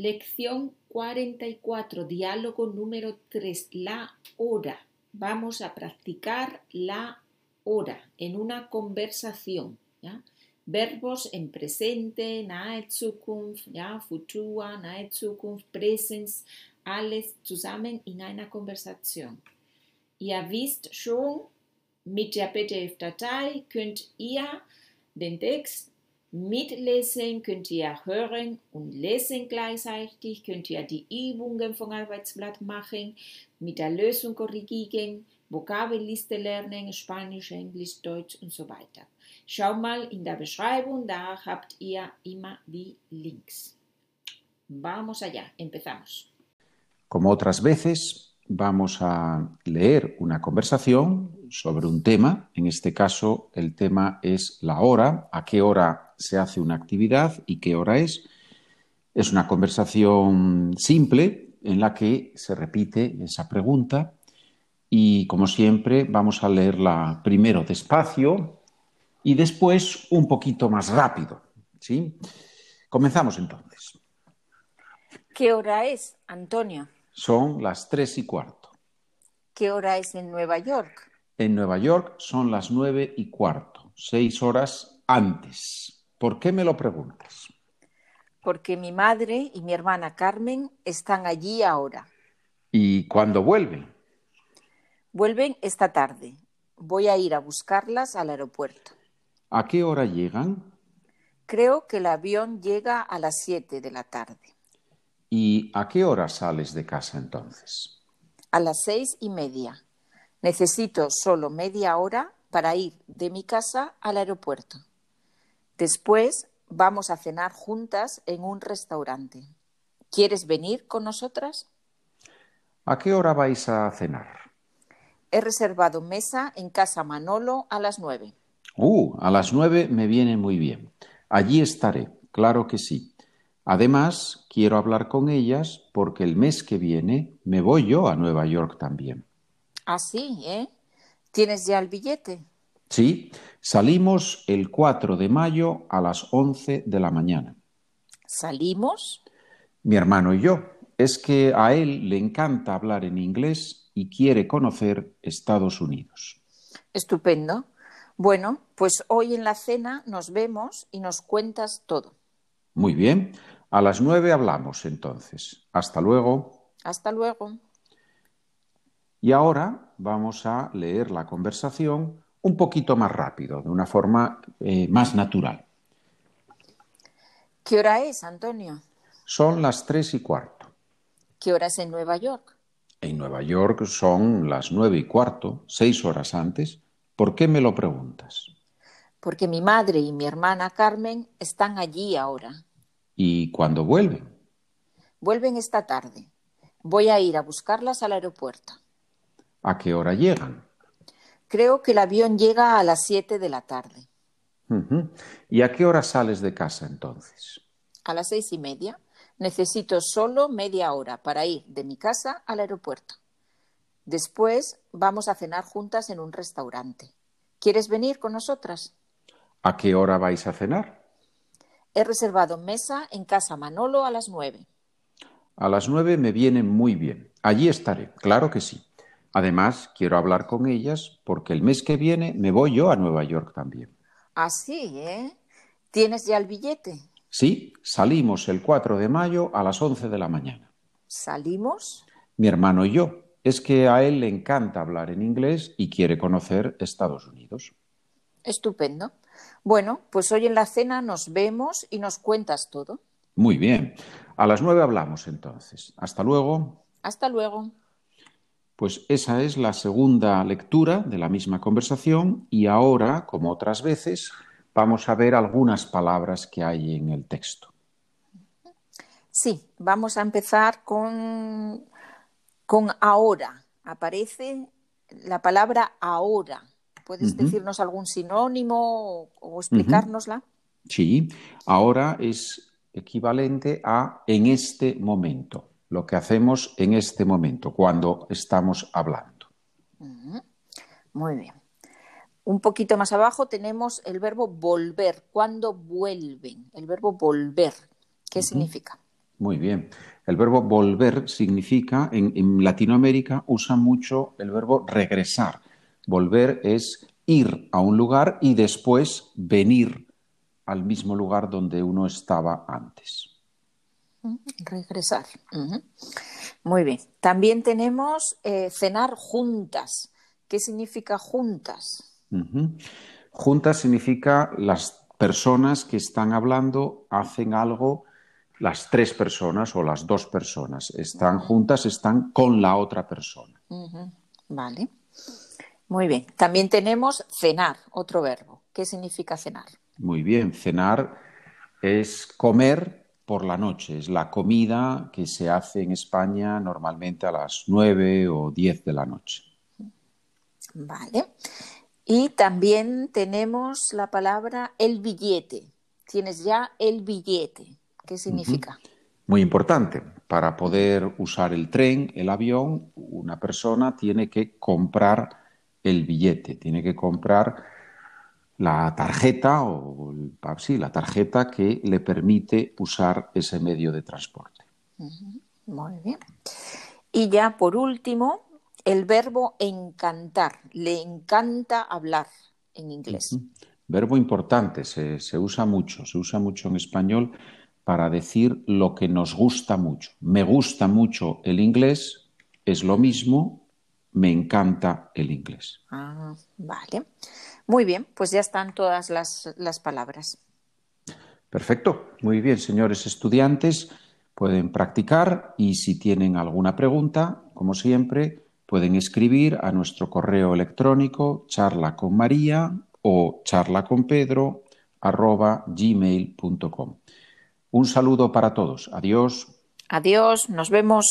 Lección 44, diálogo número 3, la hora. Vamos a practicar la hora en una conversación. Verbos en presente, nahe Zukunft, ¿ya? Futur, nahe Zukunft, Präsens, alles zusammen in einer Konversation. Ihr wisst schon, mit der PDF-Datei könnt ihr den Text Mitlesen könnt ihr hören und lesen gleichzeitig, könnt ihr die Übungen vom Arbeitsblatt machen, mit der Lösung korrigieren, Vokabelliste lernen, Spanisch, Englisch, Deutsch und so weiter. Schau mal in der Beschreibung, da habt ihr immer die Links. Vamos allá, empezamos. Como otras veces, vamos a leer una conversación sobre un tema. En este caso, el tema es la hora, a qué hora se hace una actividad y qué hora es. Es una conversación simple en la que se repite esa pregunta y, como siempre, vamos a leerla primero despacio y después un poquito más rápido. ¿sí? Comenzamos entonces. ¿Qué hora es, Antonio? Son las tres y cuarto. ¿Qué hora es en Nueva York? En Nueva York son las nueve y cuarto, seis horas antes. ¿Por qué me lo preguntas? Porque mi madre y mi hermana Carmen están allí ahora. ¿Y cuándo vuelven? Vuelven esta tarde. Voy a ir a buscarlas al aeropuerto. ¿A qué hora llegan? Creo que el avión llega a las siete de la tarde. ¿Y a qué hora sales de casa entonces? A las seis y media. Necesito solo media hora para ir de mi casa al aeropuerto. Después vamos a cenar juntas en un restaurante. ¿Quieres venir con nosotras? ¿A qué hora vais a cenar? He reservado mesa en casa Manolo a las nueve. Uh, a las nueve me viene muy bien. Allí estaré, claro que sí. Además, quiero hablar con ellas porque el mes que viene me voy yo a Nueva York también. Ah, sí, ¿eh? ¿Tienes ya el billete? Sí, salimos el 4 de mayo a las 11 de la mañana. ¿Salimos? Mi hermano y yo. Es que a él le encanta hablar en inglés y quiere conocer Estados Unidos. Estupendo. Bueno, pues hoy en la cena nos vemos y nos cuentas todo. Muy bien. A las nueve hablamos entonces. Hasta luego. Hasta luego. Y ahora vamos a leer la conversación un poquito más rápido, de una forma eh, más natural. ¿Qué hora es, Antonio? Son las tres y cuarto. ¿Qué hora es en Nueva York? En Nueva York son las nueve y cuarto, seis horas antes. ¿Por qué me lo preguntas? Porque mi madre y mi hermana Carmen están allí ahora. ¿Y cuándo vuelven? Vuelven esta tarde. Voy a ir a buscarlas al aeropuerto. ¿A qué hora llegan? Creo que el avión llega a las siete de la tarde. ¿Y a qué hora sales de casa entonces? A las seis y media. Necesito solo media hora para ir de mi casa al aeropuerto. Después vamos a cenar juntas en un restaurante. ¿Quieres venir con nosotras? ¿A qué hora vais a cenar? He reservado mesa en casa Manolo a las nueve. A las nueve me viene muy bien. Allí estaré, claro que sí. Además, quiero hablar con ellas porque el mes que viene me voy yo a Nueva York también. Así, ¿eh? ¿Tienes ya el billete? Sí, salimos el 4 de mayo a las 11 de la mañana. ¿Salimos? Mi hermano y yo. Es que a él le encanta hablar en inglés y quiere conocer Estados Unidos. Estupendo. Bueno, pues hoy en la cena nos vemos y nos cuentas todo. Muy bien. A las nueve hablamos entonces. Hasta luego. Hasta luego. Pues esa es la segunda lectura de la misma conversación y ahora, como otras veces, vamos a ver algunas palabras que hay en el texto. Sí, vamos a empezar con, con ahora. Aparece la palabra ahora. ¿Puedes decirnos algún sinónimo o, o explicárnosla? Sí, ahora es equivalente a en este momento, lo que hacemos en este momento, cuando estamos hablando. Muy bien. Un poquito más abajo tenemos el verbo volver. ¿Cuándo vuelven? El verbo volver. ¿Qué significa? Muy bien. El verbo volver significa, en, en, Latinoamérica usa mucho el verbo regresar. Volver es ir a un lugar y después venir al mismo lugar donde uno estaba antes. Regresar. Muy bien. También tenemos eh, cenar juntas. ¿Qué significa juntas? Juntas significa las personas que están hablando hacen algo, las tres personas o las dos personas. Están juntas, están con la otra persona. Vale. Muy bien. También tenemos cenar, otro verbo. ¿Qué significa cenar? Muy bien. Cenar es comer por la noche. Es la comida que se hace en España normalmente a las nueve o diez de la noche. Vale. Y también tenemos la palabra el billete. Tienes ya el billete. ¿Qué significa? Muy importante. Para poder usar el tren, el avión, una persona tiene que comprar el billete, tiene que comprar la tarjeta o sí, la tarjeta que le permite usar ese medio de transporte. Muy bien. Y ya por último, el verbo encantar. Le encanta hablar en inglés. Verbo importante, se, se usa mucho, se usa mucho en español para decir lo que nos gusta mucho. Me gusta mucho el inglés, es lo mismo me encanta el inglés. Ah, vale. Muy bien, pues ya están todas las, las palabras. Perfecto. Muy bien, señores estudiantes, pueden practicar y si tienen alguna pregunta, como siempre, pueden escribir a nuestro correo electrónico charla con María o charla con Pedro arroba gmail.com. Un saludo para todos. Adiós. Adiós, nos vemos.